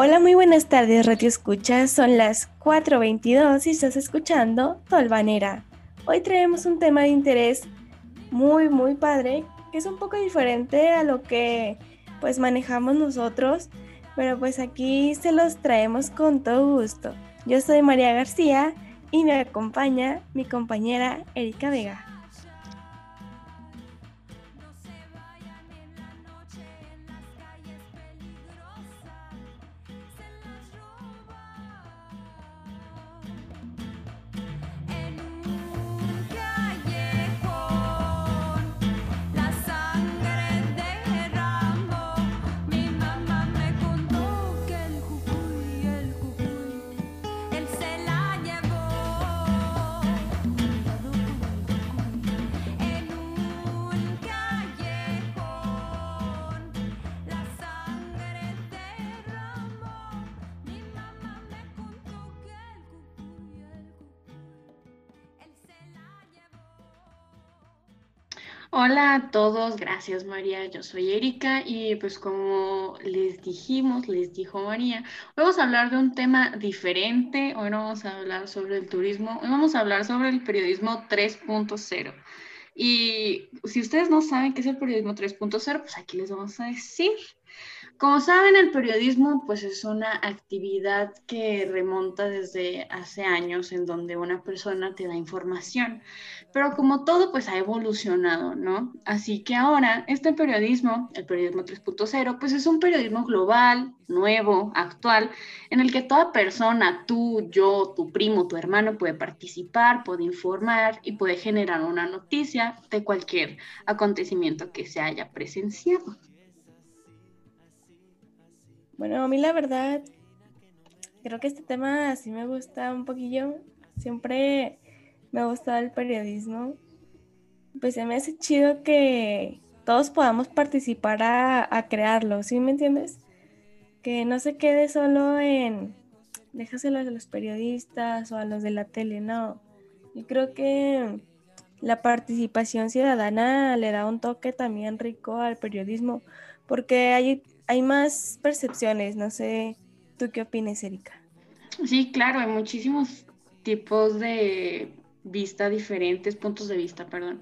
Hola, muy buenas tardes, Radio Escucha. Son las 4.22 y estás escuchando Tolvanera. Hoy traemos un tema de interés muy, muy padre, que es un poco diferente a lo que pues manejamos nosotros, pero pues aquí se los traemos con todo gusto. Yo soy María García y me acompaña mi compañera Erika Vega. Hola a todos, gracias María, yo soy Erika y pues como les dijimos, les dijo María, hoy vamos a hablar de un tema diferente, hoy no vamos a hablar sobre el turismo, hoy vamos a hablar sobre el periodismo 3.0. Y si ustedes no saben qué es el periodismo 3.0, pues aquí les vamos a decir. Como saben, el periodismo pues es una actividad que remonta desde hace años en donde una persona te da información, pero como todo pues ha evolucionado, ¿no? Así que ahora este periodismo, el periodismo 3.0, pues es un periodismo global, nuevo, actual, en el que toda persona, tú, yo, tu primo, tu hermano puede participar, puede informar y puede generar una noticia de cualquier acontecimiento que se haya presenciado. Bueno, a mí la verdad, creo que este tema sí me gusta un poquillo. Siempre me ha gustado el periodismo. Pues se me hace chido que todos podamos participar a, crearlo, ¿sí me entiendes? Que no se quede solo en déjaselo a los periodistas o a los de la tele, no. Yo creo que la participación ciudadana le da un toque también rico al periodismo, porque hay hay más percepciones, no sé, ¿tú qué opinas, Erika? Sí, claro, hay muchísimos tipos de vista diferentes, puntos de vista, perdón.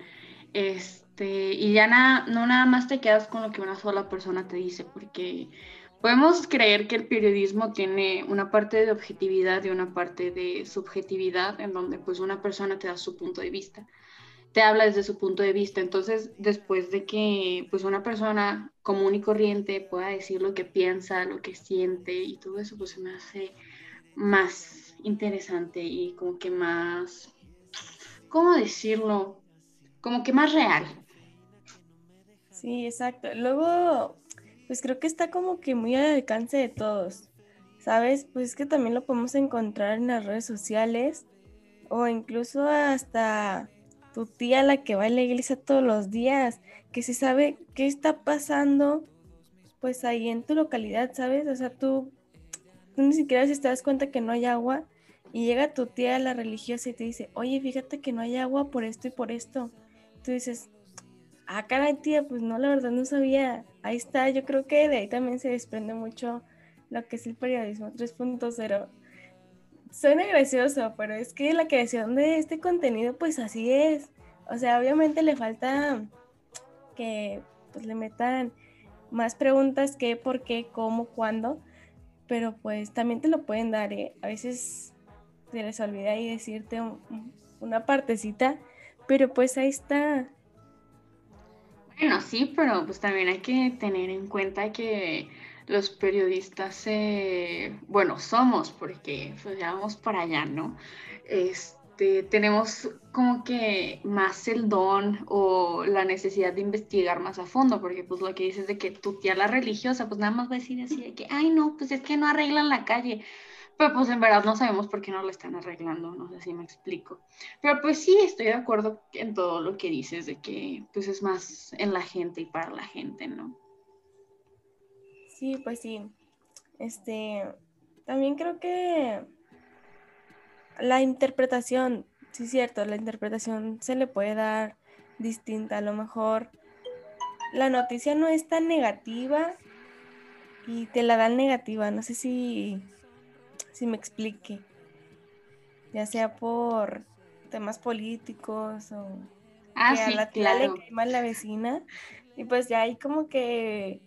Este, y ya no nada más te quedas con lo que una sola persona te dice, porque podemos creer que el periodismo tiene una parte de objetividad y una parte de subjetividad, en donde pues una persona te da su punto de vista te habla desde su punto de vista. Entonces, después de que pues una persona común y corriente pueda decir lo que piensa, lo que siente y todo eso, pues se me hace más interesante y como que más, ¿cómo decirlo? Como que más real. Sí, exacto. Luego, pues creo que está como que muy al alcance de todos, ¿sabes? Pues es que también lo podemos encontrar en las redes sociales o incluso hasta tu tía la que va a la iglesia todos los días, que se sabe qué está pasando, pues ahí en tu localidad, ¿sabes? O sea, tú, ni siquiera si te das cuenta que no hay agua y llega tu tía la religiosa y te dice, oye, fíjate que no hay agua por esto y por esto. Tú dices, ah, caray, tía, pues no, la verdad no sabía. Ahí está, yo creo que de ahí también se desprende mucho lo que es el periodismo 3.0 Suena gracioso, pero es que la creación de este contenido, pues así es. O sea, obviamente le falta que pues, le metan más preguntas que por qué, cómo, cuándo, pero pues también te lo pueden dar, ¿eh? A veces se les olvida ahí decirte una partecita, pero pues ahí está. Bueno, sí, pero pues también hay que tener en cuenta que los periodistas, bueno, somos, porque pues ya vamos para allá, ¿no? Este, tenemos como que más el don o la necesidad de investigar más a fondo, porque pues lo que dices de que tu tía la religiosa, pues nada más va a decir así de que, ay no, pues es que no arreglan la calle. Pero pues en verdad no sabemos por qué no la están arreglando, no sé si me explico. Pero pues sí, estoy de acuerdo en todo lo que dices de que pues es más en la gente y para la gente, ¿no? Sí, pues sí. Este, también creo que la interpretación, sí es cierto, la interpretación se le puede dar distinta. A lo mejor la noticia no es tan negativa y te la dan negativa. No sé si, si me explique. Ya sea por temas políticos o ah, que a la tía le quema la vecina. Y pues ya hay como que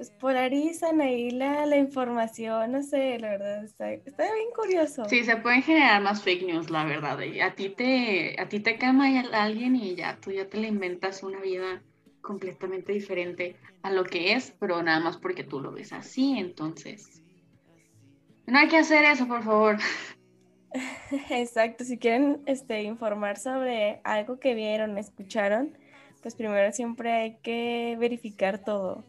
pues polarizan ahí la, la información, no sé, la verdad, está, está, bien curioso. Sí, se pueden generar más fake news, la verdad. a ti te, a ti te quema alguien y ya, tú ya te le inventas una vida completamente diferente a lo que es, pero nada más porque tú lo ves así, entonces. No hay que hacer eso, por favor. Exacto, si quieren este, informar sobre algo que vieron, escucharon, pues primero siempre hay que verificar todo,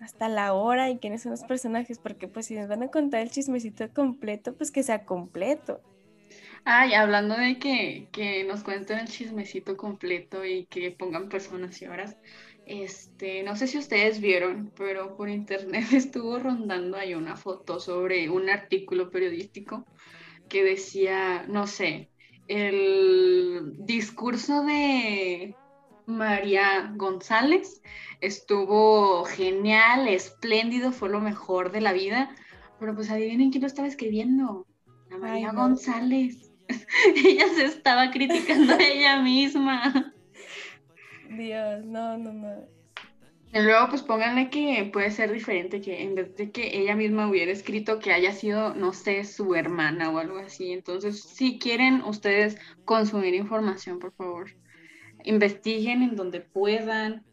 hasta la hora y quiénes son los personajes, porque pues si nos van a contar el chismecito completo, pues que sea completo. Ay, hablando de que, que nos cuenten el chismecito completo y que pongan personas y horas, este, no sé si ustedes vieron, pero por internet estuvo rondando ahí una foto sobre un artículo periodístico que decía, no sé, el discurso de María González estuvo genial, espléndido, fue lo mejor de la vida, pero pues adivinen quién lo estaba escribiendo, la María González. ella se estaba criticando a ella misma. Dios, no, no, no. Y luego, pues pónganle que puede ser diferente, que en vez de que ella misma hubiera escrito que haya sido, no sé, su hermana o algo así. Entonces, si quieren ustedes consumir información, por favor, investiguen en donde puedan,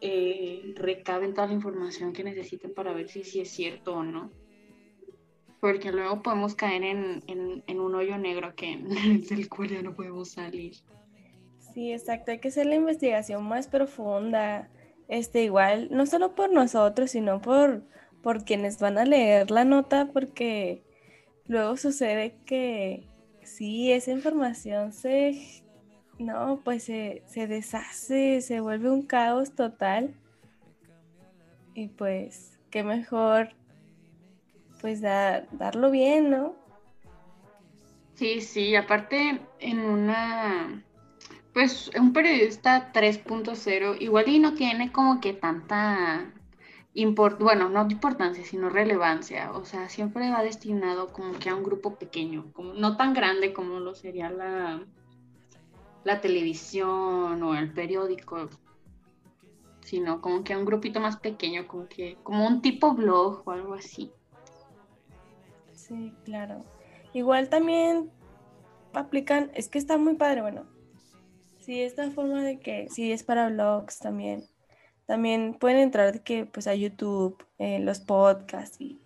eh, recaben toda la información que necesiten para ver si, es cierto o no porque luego podemos caer en, en, un hoyo negro que, del cual ya no podemos salir. Sí, exacto, hay que hacer la investigación más profunda, este, igual, no solo por nosotros, sino por, por quienes van a leer la nota, porque luego sucede que sí, esa información se, no, pues se, se deshace, se vuelve un caos total. Y pues, qué mejor pues darlo bien, ¿no? Sí, sí, aparte en una, pues un periodista 3.0 igual y no tiene como que tanta, import bueno, no importancia, sino relevancia, o sea, siempre va destinado como que a un grupo pequeño, como no tan grande como lo sería la, la televisión o el periódico, sino como que a un grupito más pequeño, como que, como un tipo blog o algo así. Sí, claro. Igual también aplican, es que está muy padre, bueno. Sí, esta forma de que, sí, es para blogs también. También pueden entrar que, pues, a YouTube, eh, los podcasts y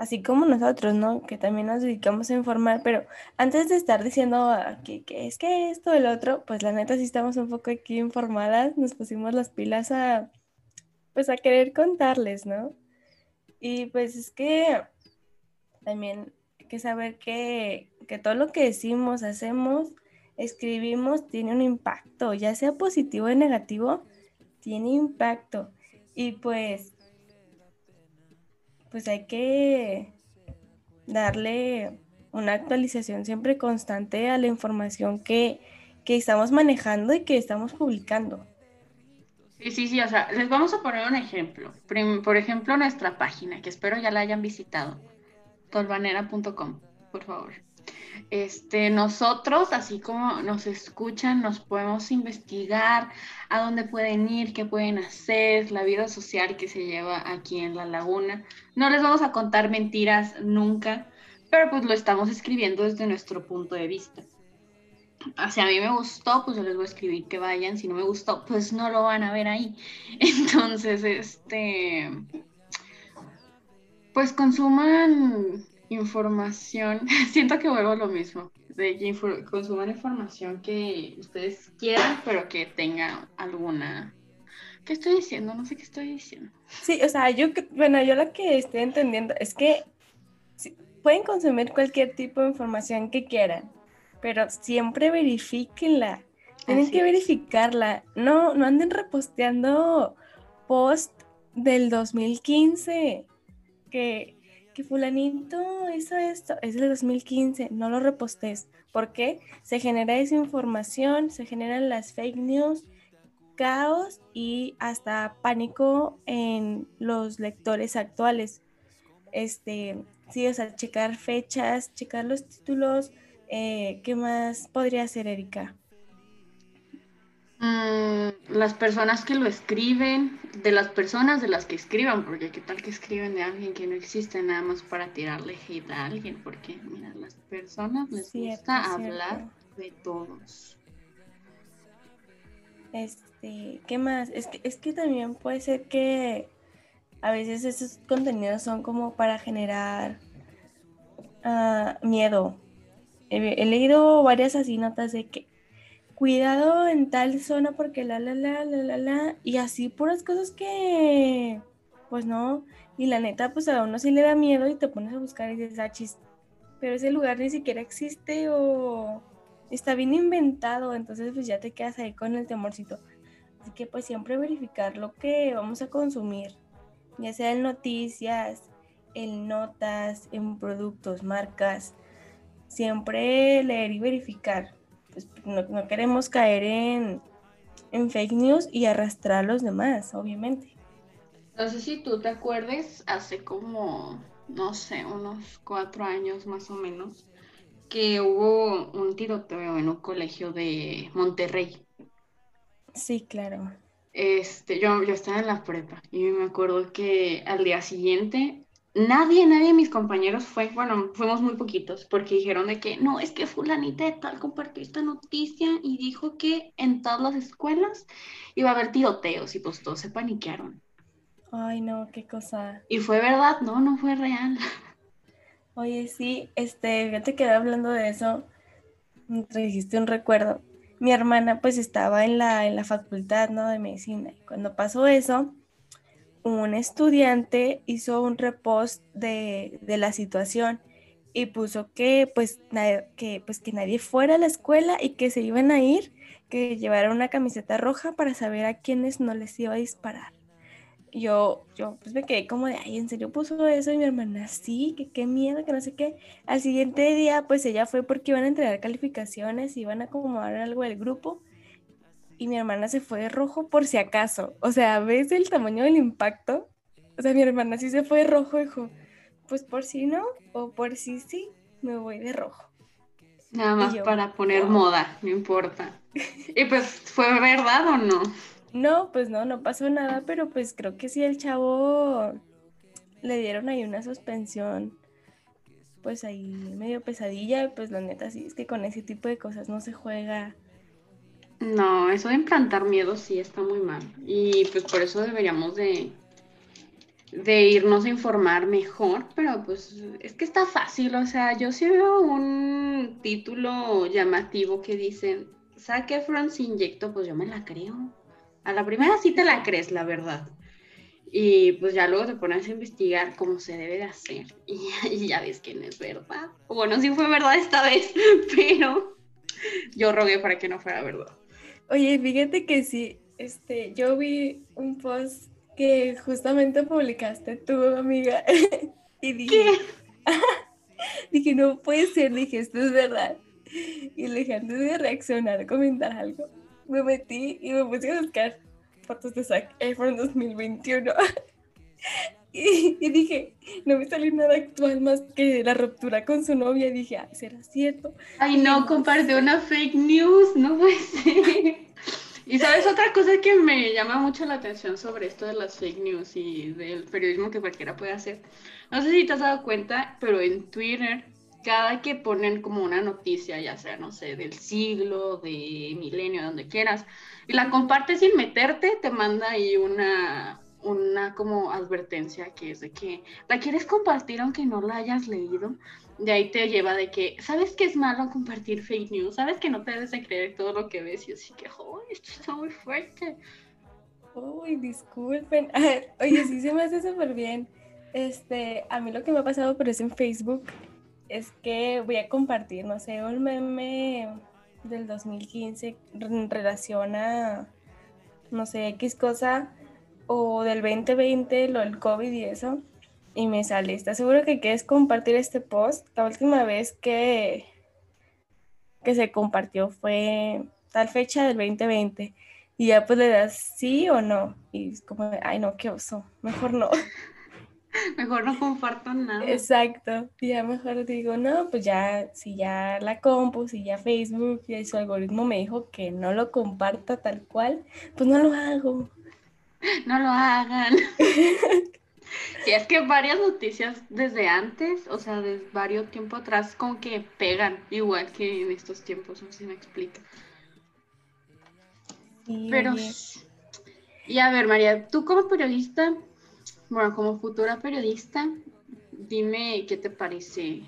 así como nosotros, ¿no? Que también nos dedicamos a informar, pero antes de estar diciendo que, que es que esto, el otro, pues la neta sí estamos un poco aquí informadas, nos pusimos las pilas a, pues, a querer contarles, ¿no? Y pues es que también hay que saber que, todo lo que decimos, hacemos, escribimos, tiene un impacto, ya sea positivo o negativo, tiene impacto. Y pues, pues hay que darle una actualización siempre constante a la información que, que estamos manejando y que estamos publicando. Sí, sí, sí, o sea, les vamos a poner un ejemplo. Por ejemplo, nuestra página, que espero ya la hayan visitado tolvanera.com, por favor. Este, nosotros, así como nos escuchan, nos podemos investigar a dónde pueden ir, qué pueden hacer, la vida social que se lleva aquí en la laguna. No les vamos a contar mentiras nunca, pero pues lo estamos escribiendo desde nuestro punto de vista. Si a mí me gustó, pues yo les voy a escribir que vayan. Si no me gustó, pues no lo van a ver ahí. Entonces, este, pues consuman información, siento que vuelvo a lo mismo, de que consuman información que ustedes quieran, pero que tenga alguna... ¿Qué estoy diciendo? No sé qué estoy diciendo. Sí, o sea, yo, bueno, yo lo que estoy entendiendo es que pueden consumir cualquier tipo de información que quieran, pero siempre verifíquenla. Tienen que verificarla. No, no anden reposteando post del 2015 que, que fulanito hizo esto, es del 2015, no lo repostes. ¿Por qué? Se genera esa información, se generan las fake news, caos y hasta pánico en los lectores actuales. Este, sí, o sea, checar fechas, checar los títulos. Eh, ¿Qué más podría hacer, Erika? Mm, las personas que lo escriben, de las personas de las que escriban, porque qué tal que escriben de alguien que no existe nada más para tirarle hate a alguien, porque mira, las personas les gusta hablar de todos. Este, ¿qué más? Es que, es que también puede ser que a veces esos contenidos son como para generar ah, miedo. He, he, leído varias así notas de que cuidado en tal zona porque la, la, la, la, la, la, y así puras cosas que, pues no, y la neta, pues a uno sí le da miedo y te pones a buscar y dices, ah, chis, pero ese lugar ni siquiera existe o está bien inventado, entonces pues ya te quedas ahí con el temorcito. Así que pues siempre verificar lo que vamos a consumir, ya sea en noticias, en notas, en productos, marcas, siempre leer y verificar pues, no, queremos caer en, en fake news y arrastrar a los demás, obviamente. No sé si tú te acuerdes, hace como, no sé, unos cuatro años más o menos, que hubo un tiroteo en un colegio de Monterrey. Sí, claro. Este, yo, yo estaba en la prepa y me acuerdo que al día siguiente Nadie, nadie de mis compañeros fue, bueno, fuimos muy poquitos, porque dijeron de que no, es que fulanita de tal compartió esta noticia y dijo que en todas las escuelas iba a haber tiroteos y pues todos se paniquearon. Ay, no, qué cosa. Y fue verdad, no, no fue real. Oye, sí, este, ya te quedé hablando de eso, me trajiste un recuerdo. Mi hermana pues estaba en la, en la facultad, ¿no? De medicina. Y cuando pasó eso, un estudiante hizo un repost de, la situación y puso que pues, que pues que nadie fuera a la escuela y que se iban a ir, que llevaran una camiseta roja para saber a quiénes no les iba a disparar. Yo, yo pues me quedé como de, ay, ¿en serio puso eso? Y mi hermana, sí, que qué miedo, que no sé qué. Al siguiente día, pues ella fue porque iban a entregar calificaciones, iban a acomodar algo del grupo y mi hermana se fue de rojo por si acaso. O sea, ¿ves el tamaño del impacto? O sea, mi hermana sí se fue de rojo, dijo, pues por si no, o por si sí, me voy de rojo. Nada más para poner moda, no importa. y pues, ¿fue verdad o no? No, pues no, no pasó nada, pero pues creo que sí el chavo le dieron ahí una suspensión, pues ahí medio pesadilla, pues la neta sí es que con ese tipo de cosas no se juega no, eso de implantar miedo sí está muy mal. Y pues por eso deberíamos de, de irnos a informar mejor, pero pues es que está fácil, o sea, yo sí veo un título llamativo que dicen, saque Efron se inyecto, pues yo me la creo. A la primera sí te la crees, la verdad. Y pues ya luego te pones a investigar cómo se debe de hacer y, y ya ves que no es verdad. Bueno, sí fue verdad esta vez, pero yo rogué para que no fuera verdad. Oye, fíjate que sí, este, yo vi un post que justamente publicaste tú, amiga, y dije, dije, no puede ser, dije, esto es verdad. Y le dije, antes de reaccionar, comentar algo, me metí y me puse a buscar fotos de Zac Efron 2021. Y, y, dije, no me salió nada actual más que la ruptura con su novia. Y dije, ay, ¿será cierto? Ay, no, compartió una fake news, no puede ser. Y sabes, otra cosa que me llama mucho la atención sobre esto de las fake news y del periodismo que cualquiera puede hacer. No sé si te has dado cuenta, pero en Twitter, cada que ponen como una noticia, ya sea, no sé, del siglo, de milenio, donde quieras, y la compartes sin meterte, te manda ahí una, una como advertencia que es de que la quieres compartir aunque no la hayas leído, de ahí te lleva de que, ¿sabes que es malo compartir fake news? ¿Sabes que no te debes de creer todo lo que ves? Y así que, ¡oh, esto está muy fuerte! Uy, disculpen. Oye, sí se me hace súper bien. Este, a mí lo que me ha pasado, pero es en Facebook, es que voy a compartir, no sé, un meme del 2015 en relación a, no sé, X cosa o del 2020, lo del COVID y eso, y me sale, ¿estás seguro que quieres compartir este post? La última vez que, que se compartió fue tal fecha del 2020. y ya pues le das sí o no. Y es como, ay no, qué oso, mejor no. Mejor no comparto nada. Exacto. Y ya mejor digo, no, pues ya, si ya la compu, si ya Facebook, y su algoritmo me dijo que no lo comparta tal cual, pues no lo hago. No lo hagan. Sí, es que varias noticias desde antes, o sea, desde varios tiempo atrás, como que pegan, igual que en estos tiempos, no sé si me explica. Pero, y a ver, María, tú como periodista, bueno, como futura periodista, dime qué te parece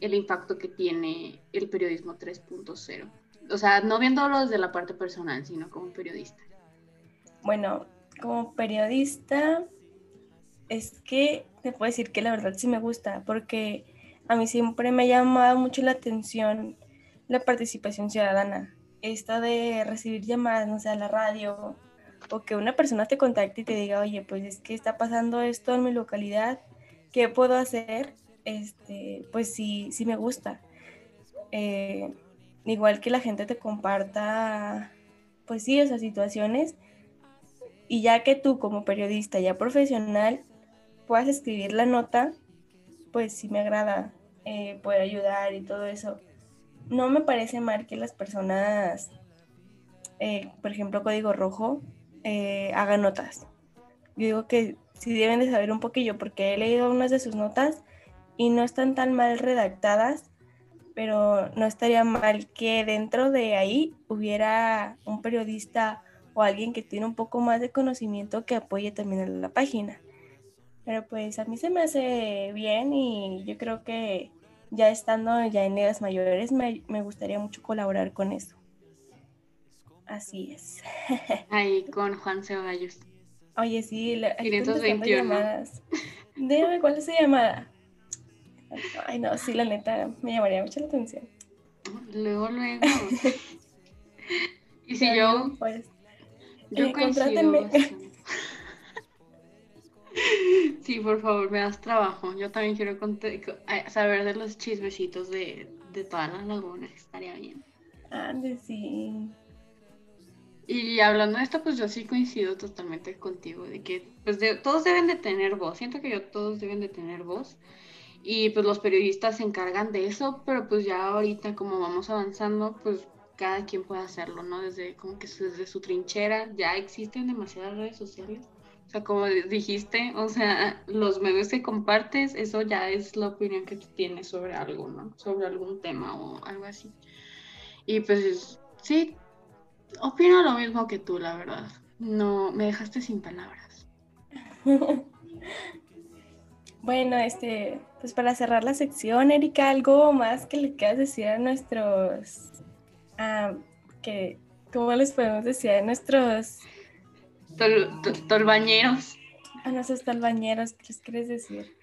el impacto que tiene el periodismo 3.0. O sea, no viéndolo desde la parte personal, sino como periodista. Bueno, como periodista, es que te puedo decir que la verdad sí me gusta, porque a mí siempre me ha llamado mucho la atención la participación ciudadana. Esto de recibir llamadas, no sé, a la radio, o que una persona te contacte y te diga, oye, pues es que está pasando esto en mi localidad, ¿qué puedo hacer? Este, pues sí, sí me gusta. Eh, igual que la gente te comparta, pues sí, esas situaciones. Y ya que tú como periodista ya profesional puedas escribir la nota, pues sí me agrada eh, poder ayudar y todo eso. No me parece mal que las personas, eh, por ejemplo, Código Rojo, eh, hagan notas. Yo digo que sí deben de saber un poquillo porque he leído unas de sus notas y no están tan mal redactadas, pero no estaría mal que dentro de ahí hubiera un periodista o alguien que tiene un poco más de conocimiento que apoye también a la página. Pero pues a mí se me hace bien y yo creo que ya estando ya en edades mayores me, gustaría mucho colaborar con eso. Así es. Ahí con Juan Ceballos. Oye, sí, la, 521. Llamadas. Dígame cuál es su llamada. Ay, no, sí, la neta, me llamaría mucho la atención. Luego, luego. y si yo. Pues, yo eh, Sí, por favor, me das trabajo. Yo también quiero saber de los chismecitos de, todas las lagunas. Estaría bien. Ande, sí. Y hablando de esto, pues yo sí coincido totalmente contigo, de que pues todos deben de tener voz. Siento que yo todos deben de tener voz. Y pues los periodistas se encargan de eso, pero pues ya ahorita como vamos avanzando, pues cada quien puede hacerlo, ¿no? Desde como que desde su trinchera ya existen demasiadas redes sociales o sea, como dijiste, o sea, los medios que compartes, eso ya es la opinión que tú tienes sobre algo, ¿no? Sobre algún tema o algo así. Y pues sí, opino lo mismo que tú, la verdad. No, me dejaste sin palabras. bueno, este, pues para cerrar la sección, Erika, algo más que le quieras decir a nuestros, ah, que, ¿cómo les podemos decir a nuestros tolbañeros. A nuestros tolbañeros, ¿qué les quieres decir?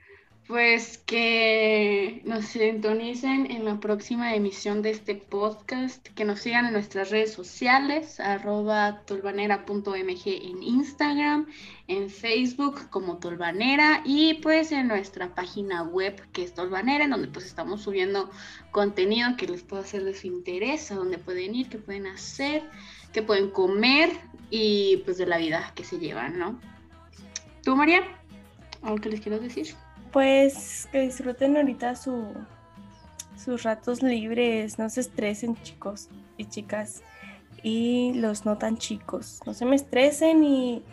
Pues que nos sintonicen en la próxima emisión de este podcast, que nos sigan en nuestras redes sociales, arroba tolvanera.mg en Instagram, en Facebook como Tolvanera y pues en nuestra página web que es Tolvanera, en donde pues estamos subiendo contenido que les pueda hacer de su interés, a donde pueden ir, qué pueden hacer, qué pueden comer y pues de la vida que se llevan, ¿no? ¿Tú, María? ¿Algo que les quiero decir? Pues que disfruten ahorita su, sus ratos libres, no se estresen chicos y chicas y los no tan chicos. No se me estresen y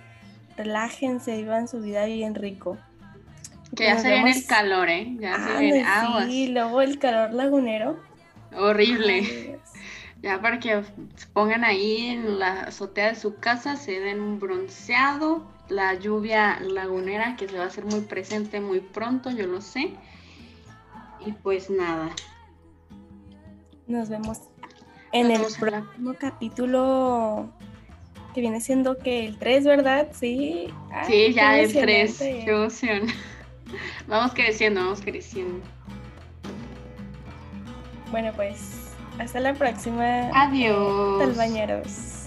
relájense, vivan su vida bien rico. Que ya se viene el calor, ¿eh? Ya se viene aguas. Sí, luego el calor lagunero. Horrible. ya para que pongan ahí en la azotea de su casa, se den un bronceado, la lluvia lagunera que se va a hacer muy presente muy pronto, yo lo sé. Y pues nada. Nos vemos en el próximo capítulo que viene siendo que el 3, ¿verdad? Sí. sí, ya el 3. Qué emoción. Vamos creciendo, vamos creciendo. Bueno, pues hasta la próxima. Adiós. Talbañeros.